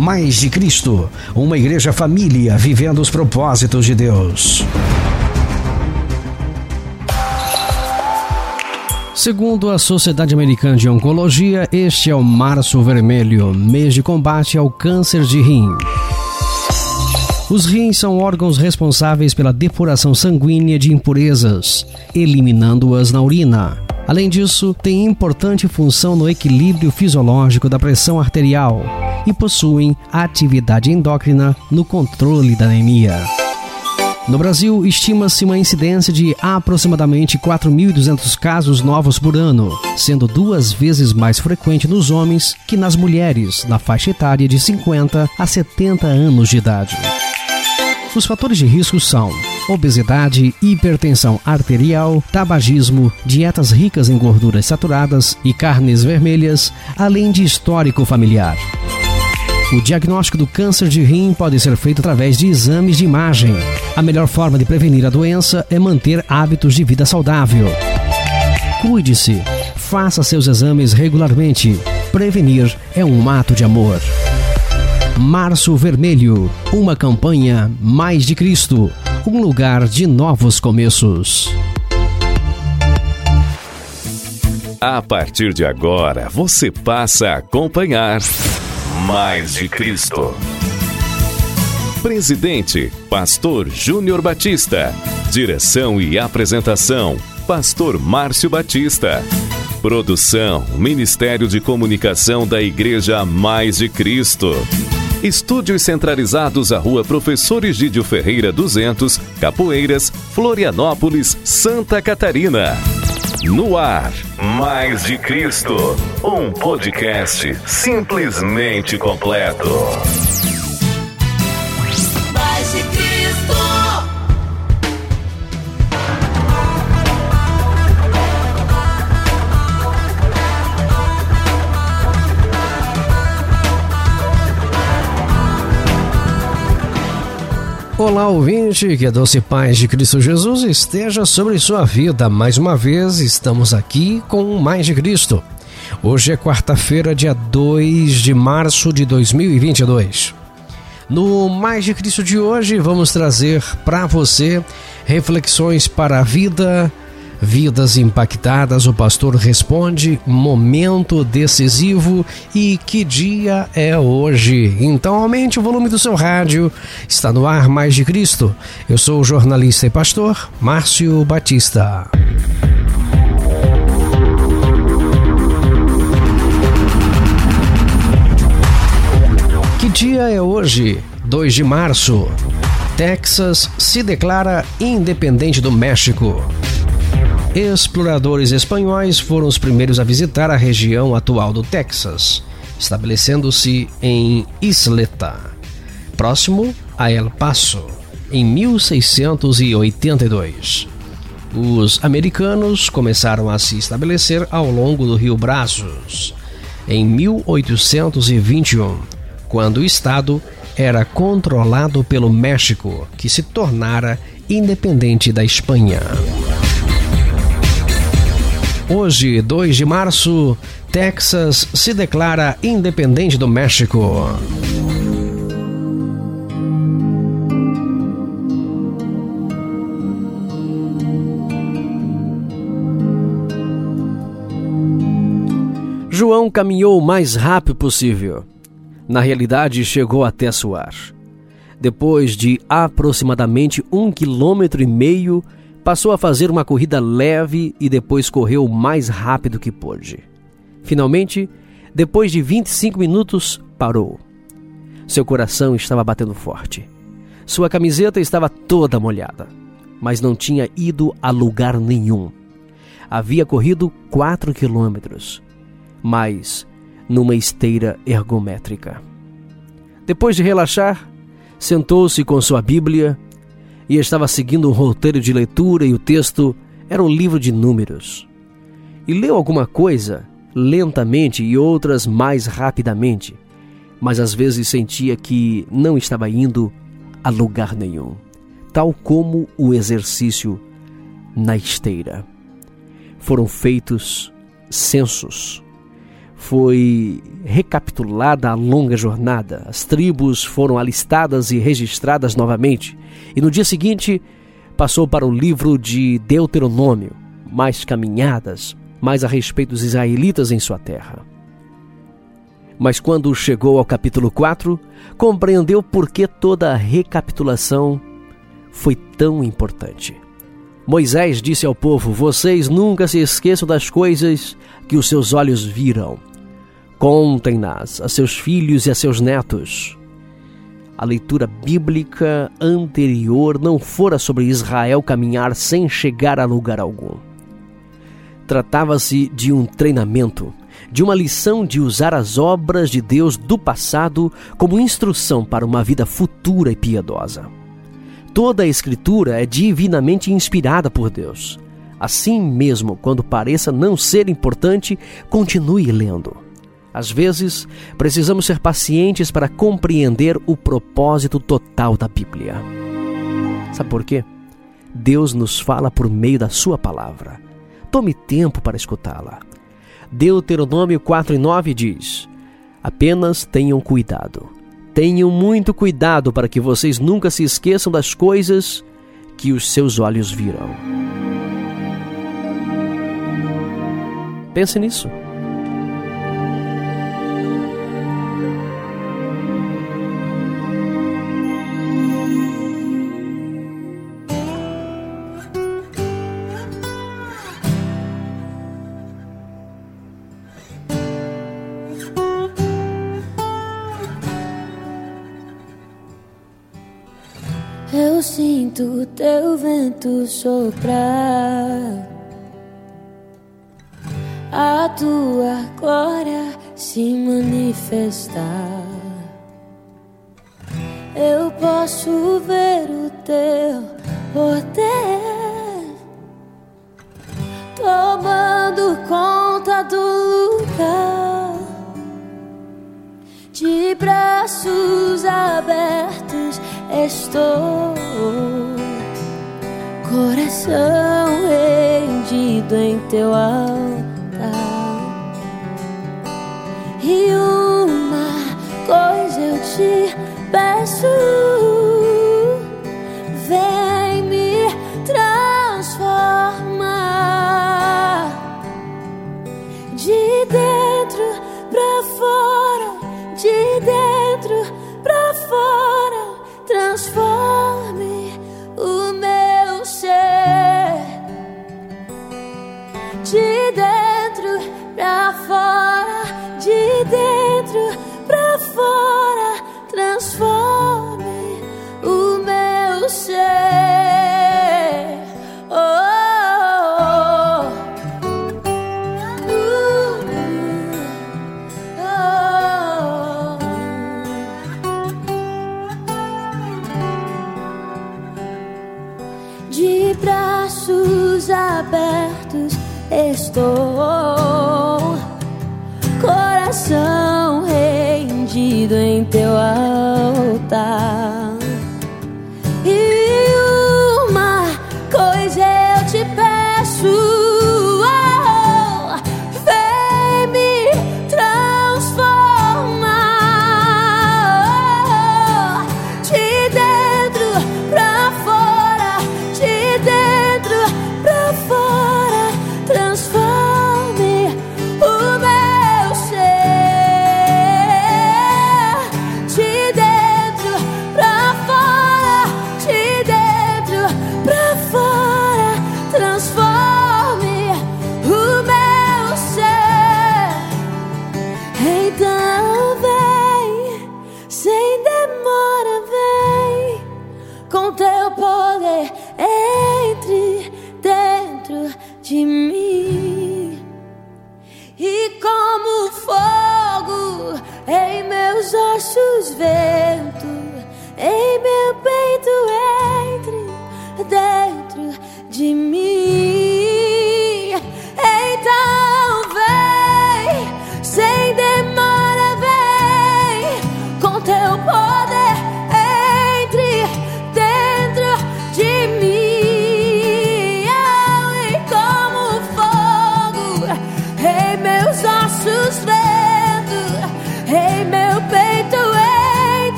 Mais de Cristo, uma igreja família vivendo os propósitos de Deus. Segundo a Sociedade Americana de Oncologia, este é o Março Vermelho, mês de combate ao câncer de rim. Os rins são órgãos responsáveis pela depuração sanguínea de impurezas, eliminando-as na urina. Além disso, tem importante função no equilíbrio fisiológico da pressão arterial e possuem atividade endócrina no controle da anemia. No Brasil, estima-se uma incidência de aproximadamente 4.200 casos novos por ano, sendo duas vezes mais frequente nos homens que nas mulheres, na faixa etária de 50 a 70 anos de idade. Os fatores de risco são obesidade, hipertensão arterial, tabagismo, dietas ricas em gorduras saturadas e carnes vermelhas, além de histórico familiar. O diagnóstico do câncer de rim pode ser feito através de exames de imagem. A melhor forma de prevenir a doença é manter hábitos de vida saudável. Cuide-se. Faça seus exames regularmente. Prevenir é um ato de amor. Março Vermelho uma campanha mais de Cristo um lugar de novos começos. A partir de agora, você passa a acompanhar mais de Cristo. Presidente, Pastor Júnior Batista. Direção e apresentação, Pastor Márcio Batista. Produção, Ministério de Comunicação da Igreja Mais de Cristo. Estúdios centralizados à Rua Professor Egídio Ferreira 200, Capoeiras, Florianópolis, Santa Catarina. No ar, Mais de Cristo, um podcast simplesmente completo. Olá, ouvinte, que a doce paz de Cristo Jesus esteja sobre sua vida. Mais uma vez, estamos aqui com Mais de Cristo. Hoje é quarta-feira, dia 2 de março de 2022. No Mais de Cristo de hoje, vamos trazer para você reflexões para a vida, Vidas impactadas, o pastor responde: momento decisivo e que dia é hoje? Então aumente o volume do seu rádio. Está no ar mais de Cristo. Eu sou o jornalista e pastor Márcio Batista. Que dia é hoje? 2 de março. Texas se declara independente do México. Exploradores espanhóis foram os primeiros a visitar a região atual do Texas. estabelecendo-se em Isleta, próximo a El Paso, em 1682. Os americanos começaram a se estabelecer ao longo do rio Brazos em 1821, quando o estado era controlado pelo México, que se tornara independente da Espanha. Hoje, 2 de março, Texas se declara independente do México. João caminhou o mais rápido possível. Na realidade, chegou até suar. Depois de aproximadamente um quilômetro e meio, passou a fazer uma corrida leve e depois correu o mais rápido que pôde. Finalmente, depois de 25 minutos, parou. Seu coração estava batendo forte. Sua camiseta estava toda molhada, mas não tinha ido a lugar nenhum. Havia corrido 4 quilômetros mas numa esteira ergométrica. Depois de relaxar, sentou-se com sua Bíblia e estava seguindo um roteiro de leitura e o texto era um livro de números. E leu alguma coisa lentamente e outras mais rapidamente, mas às vezes sentia que não estava indo a lugar nenhum, tal como o exercício na esteira. Foram feitos censos foi recapitulada a longa jornada. As tribos foram alistadas e registradas novamente. E no dia seguinte, passou para o livro de Deuteronômio, mais caminhadas, mais a respeito dos israelitas em sua terra. Mas quando chegou ao capítulo 4, compreendeu por que toda a recapitulação foi tão importante. Moisés disse ao povo: Vocês nunca se esqueçam das coisas que os seus olhos viram, Contem-nas a seus filhos e a seus netos. A leitura bíblica anterior não fora sobre Israel caminhar sem chegar a lugar algum. Tratava-se de um treinamento, de uma lição de usar as obras de Deus do passado como instrução para uma vida futura e piedosa. Toda a Escritura é divinamente inspirada por Deus. Assim mesmo, quando pareça não ser importante, continue lendo. Às vezes, precisamos ser pacientes para compreender o propósito total da Bíblia. Sabe por quê? Deus nos fala por meio da Sua palavra. Tome tempo para escutá-la. Deuteronômio 4 e 9 diz: Apenas tenham cuidado. Tenham muito cuidado para que vocês nunca se esqueçam das coisas que os seus olhos viram. Pense nisso. Vento soprar, a tua glória se manifestar. Eu posso ver o teu poder tomando conta do lugar, de braços abertos estou, coração rendido em teu altar. E uma coisa eu te peço, em teu altar.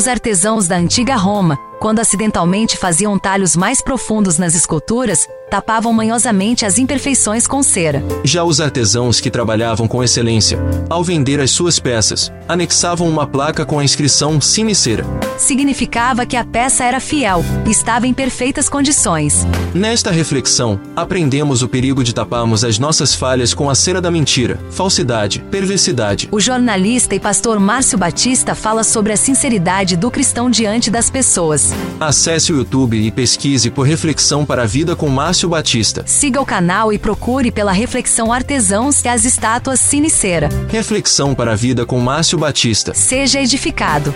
Os artesãos da antiga Roma, quando acidentalmente faziam talhos mais profundos nas esculturas, tapavam manhosamente as imperfeições com cera. Já os artesãos que trabalhavam com excelência, ao vender as suas peças, anexavam uma placa com a inscrição Cine Cera. Significava que a peça era fiel e estava em perfeitas condições. Nesta reflexão, aprendemos o perigo de taparmos as nossas falhas com a cera da mentira, falsidade, perversidade. O jornalista e pastor Márcio Batista fala sobre a sinceridade do cristão diante das pessoas. Acesse o YouTube e pesquise por Reflexão para a Vida com Márcio Batista. Siga o canal e procure pela Reflexão Artesãos e as estátuas Sinicera. Reflexão para a vida com Márcio Batista. Seja edificado.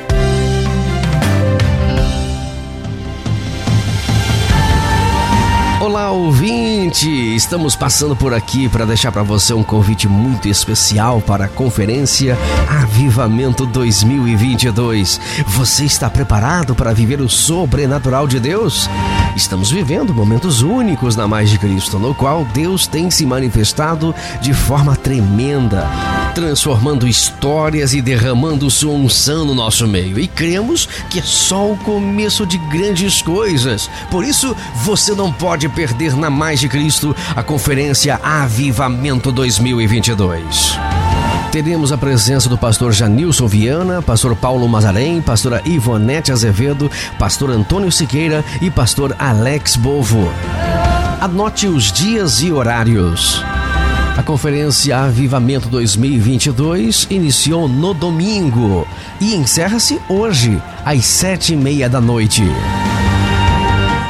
Olá, ouvinte! Estamos passando por aqui para deixar para você um convite muito especial para a conferência Avivamento 2022. Você está preparado para viver o sobrenatural de Deus? Estamos vivendo momentos únicos na Mais de Cristo, no qual Deus tem se manifestado de forma tremenda, transformando histórias e derramando sua unção no nosso meio. E cremos que é só o começo de grandes coisas. Por isso, você não pode perder na Mais de Cristo a conferência Avivamento 2022 teremos a presença do pastor Janilson Viana, pastor Paulo Mazarém, pastora Ivonete Azevedo, pastor Antônio Siqueira e pastor Alex Bovo. Anote os dias e horários. A conferência Avivamento 2022 iniciou no domingo e encerra-se hoje, às sete e meia da noite.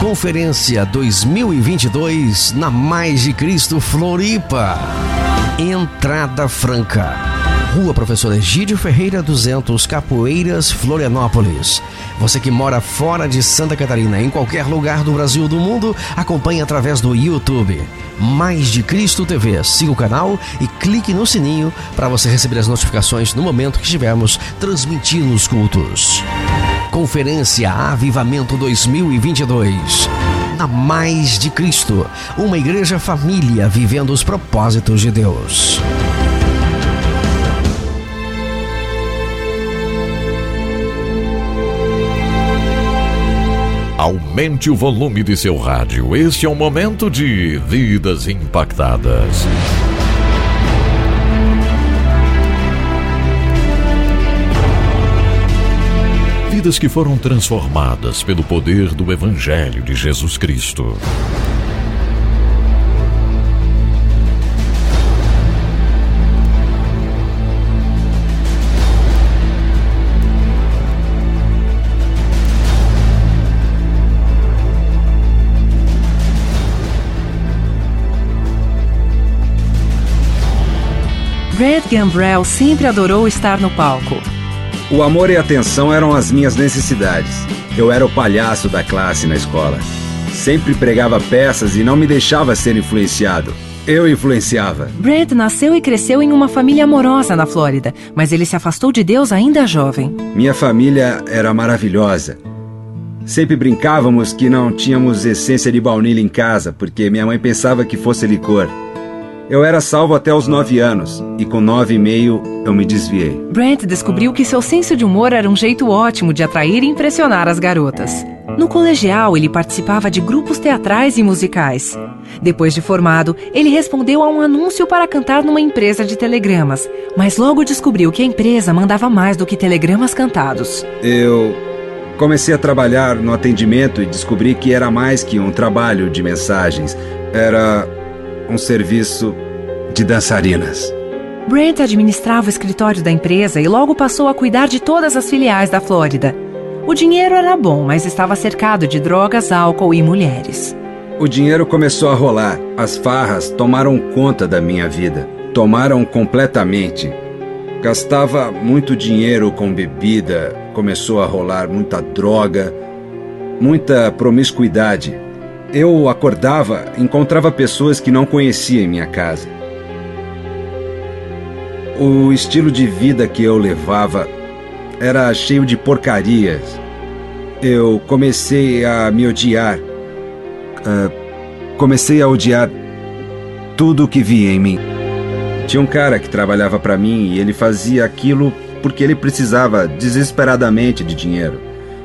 Conferência 2022 na Mais de Cristo Floripa. Entrada franca. Rua Professor Egídio Ferreira 200, Capoeiras, Florianópolis. Você que mora fora de Santa Catarina, em qualquer lugar do Brasil do mundo, acompanhe através do YouTube. Mais de Cristo TV. Siga o canal e clique no sininho para você receber as notificações no momento que estivermos transmitindo os cultos. Conferência Avivamento 2022. Na Mais de Cristo, uma igreja família vivendo os propósitos de Deus. Aumente o volume de seu rádio. Este é o momento de Vidas Impactadas. Vidas que foram transformadas pelo poder do Evangelho de Jesus Cristo. Brad Gambrell sempre adorou estar no palco. O amor e a atenção eram as minhas necessidades. Eu era o palhaço da classe na escola. Sempre pregava peças e não me deixava ser influenciado. Eu influenciava. Brad nasceu e cresceu em uma família amorosa na Flórida, mas ele se afastou de Deus ainda jovem. Minha família era maravilhosa. Sempre brincávamos que não tínhamos essência de baunilha em casa, porque minha mãe pensava que fosse licor. Eu era salvo até os nove anos, e com nove e meio eu me desviei. Brent descobriu que seu senso de humor era um jeito ótimo de atrair e impressionar as garotas. No colegial, ele participava de grupos teatrais e musicais. Depois de formado, ele respondeu a um anúncio para cantar numa empresa de telegramas, mas logo descobriu que a empresa mandava mais do que telegramas cantados. Eu comecei a trabalhar no atendimento e descobri que era mais que um trabalho de mensagens. Era um serviço de dançarinas. Brent administrava o escritório da empresa e logo passou a cuidar de todas as filiais da Flórida. O dinheiro era bom, mas estava cercado de drogas, álcool e mulheres. O dinheiro começou a rolar. As farras tomaram conta da minha vida. Tomaram completamente. Gastava muito dinheiro com bebida, começou a rolar muita droga, muita promiscuidade. Eu acordava, encontrava pessoas que não conhecia em minha casa. O estilo de vida que eu levava era cheio de porcarias. Eu comecei a me odiar. Uh, comecei a odiar tudo o que via em mim. Tinha um cara que trabalhava para mim e ele fazia aquilo porque ele precisava desesperadamente de dinheiro.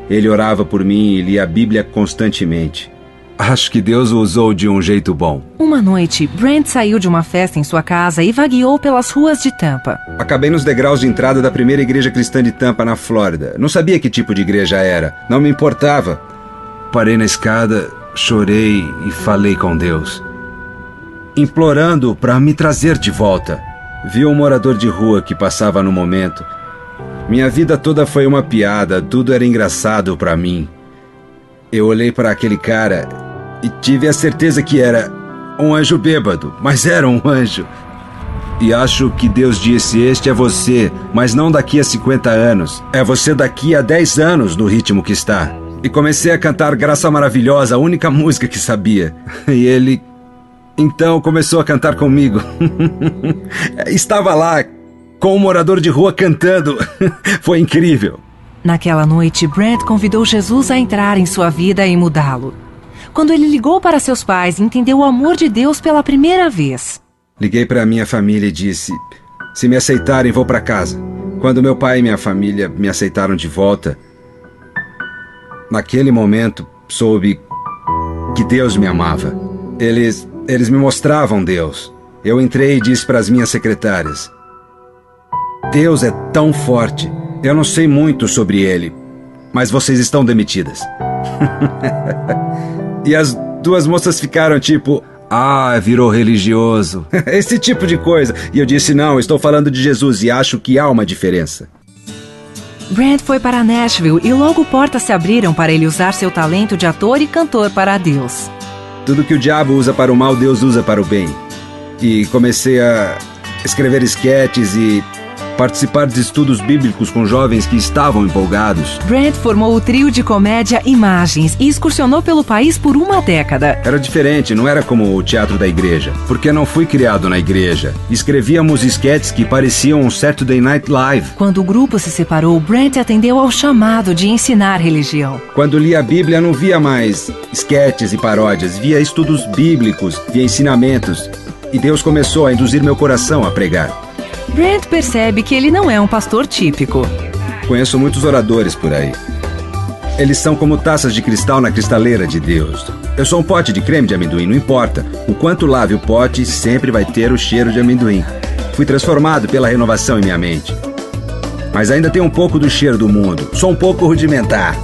Ele orava por mim e lia a Bíblia constantemente. Acho que Deus o usou de um jeito bom. Uma noite, Brent saiu de uma festa em sua casa e vagueou pelas ruas de Tampa. Acabei nos degraus de entrada da primeira igreja cristã de Tampa, na Flórida. Não sabia que tipo de igreja era. Não me importava. Parei na escada, chorei e falei com Deus, implorando para me trazer de volta. Vi um morador de rua que passava no momento. Minha vida toda foi uma piada, tudo era engraçado para mim. Eu olhei para aquele cara e tive a certeza que era um anjo bêbado, mas era um anjo. E acho que Deus disse: Este é você, mas não daqui a 50 anos. É você daqui a 10 anos no ritmo que está. E comecei a cantar Graça Maravilhosa, a única música que sabia. E ele. Então começou a cantar comigo. Estava lá, com um morador de rua cantando. Foi incrível. Naquela noite, Brad convidou Jesus a entrar em sua vida e mudá-lo quando ele ligou para seus pais e entendeu o amor de Deus pela primeira vez. Liguei para minha família e disse: Se me aceitarem, vou para casa. Quando meu pai e minha família me aceitaram de volta, naquele momento soube que Deus me amava. Eles, eles me mostravam Deus. Eu entrei e disse para as minhas secretárias: Deus é tão forte. Eu não sei muito sobre ele, mas vocês estão demitidas. E as duas moças ficaram tipo, ah, virou religioso. Esse tipo de coisa. E eu disse: não, estou falando de Jesus e acho que há uma diferença. Brad foi para Nashville e logo portas se abriram para ele usar seu talento de ator e cantor para Deus. Tudo que o diabo usa para o mal, Deus usa para o bem. E comecei a escrever esquetes e participar de estudos bíblicos com jovens que estavam empolgados. Brent formou o trio de comédia Imagens e excursionou pelo país por uma década. Era diferente, não era como o teatro da igreja, porque não fui criado na igreja. Escrevíamos esquetes que pareciam um Saturday Night Live. Quando o grupo se separou, Brent atendeu ao chamado de ensinar religião. Quando lia a Bíblia, não via mais esquetes e paródias, via estudos bíblicos, via ensinamentos. E Deus começou a induzir meu coração a pregar. Brent percebe que ele não é um pastor típico. Conheço muitos oradores por aí. Eles são como taças de cristal na cristaleira de Deus. Eu sou um pote de creme de amendoim, não importa. O quanto lave o pote, sempre vai ter o cheiro de amendoim. Fui transformado pela renovação em minha mente. Mas ainda tem um pouco do cheiro do mundo. Sou um pouco rudimentar.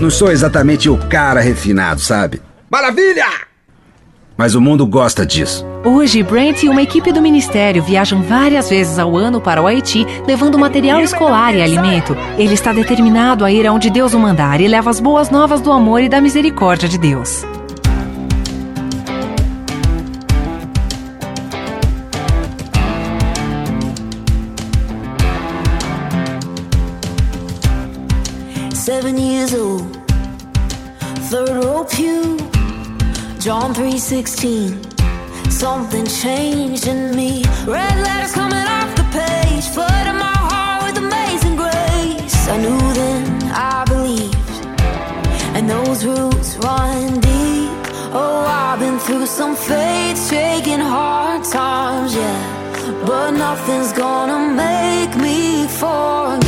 Não sou exatamente o cara refinado, sabe? Maravilha! Mas o mundo gosta disso. Hoje, Brent e uma equipe do ministério viajam várias vezes ao ano para o Haiti, levando material escolar e alimento. Ele está determinado a ir aonde Deus o mandar e leva as boas novas do amor e da misericórdia de Deus. Seven years old, third row pew, John 3:16. Something changed in me. Red letters coming off the page, flooding my heart with amazing grace. I knew then, I believed, and those roots run deep. Oh, I've been through some faith-shaking hard times, yeah, but nothing's gonna make me forget.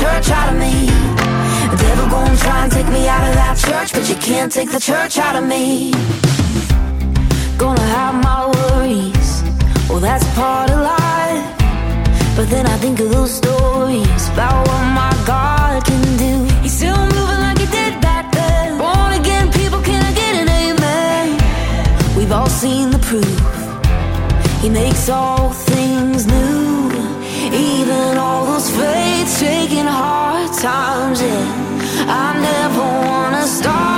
Church out of me. The devil gonna try and take me out of that church, but you can't take the church out of me. Gonna have my worries, well that's part of life. But then I think of those stories about what my God can do. He's still moving like he did back then. Born again, people can I get an amen? We've all seen the proof. He makes all hard times. Yeah, I never wanna stop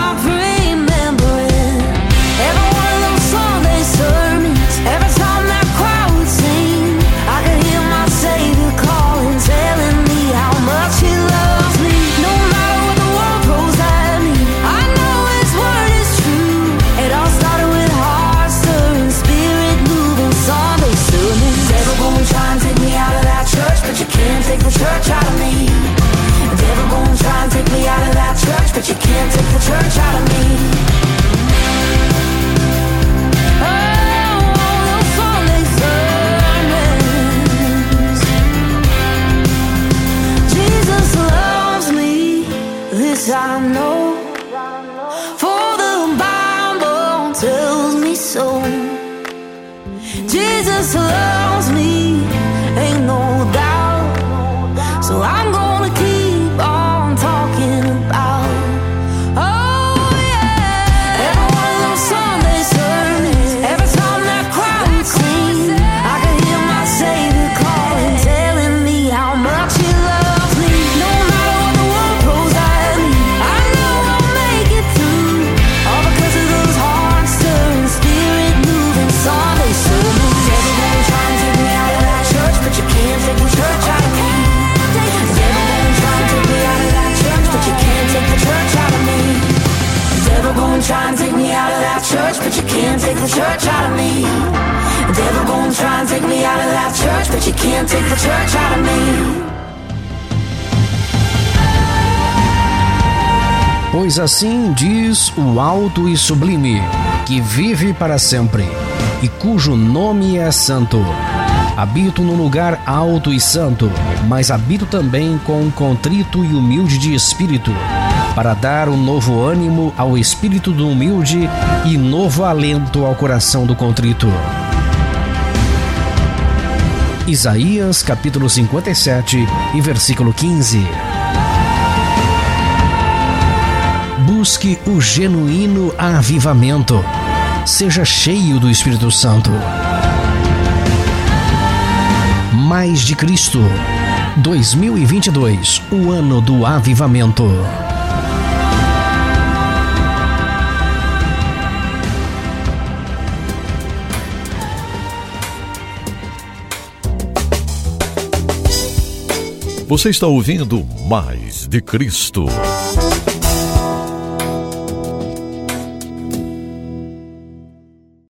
Pois assim diz o alto e sublime, que vive para sempre, e cujo nome é santo. Habito no lugar alto e santo, mas habito também com contrito e humilde de espírito, para dar um novo ânimo ao espírito do humilde e novo alento ao coração do contrito. Isaías capítulo 57 e versículo 15. Busque o genuíno avivamento. Seja cheio do Espírito Santo. Mais de Cristo. 2022, o ano do avivamento. Você está ouvindo Mais de Cristo.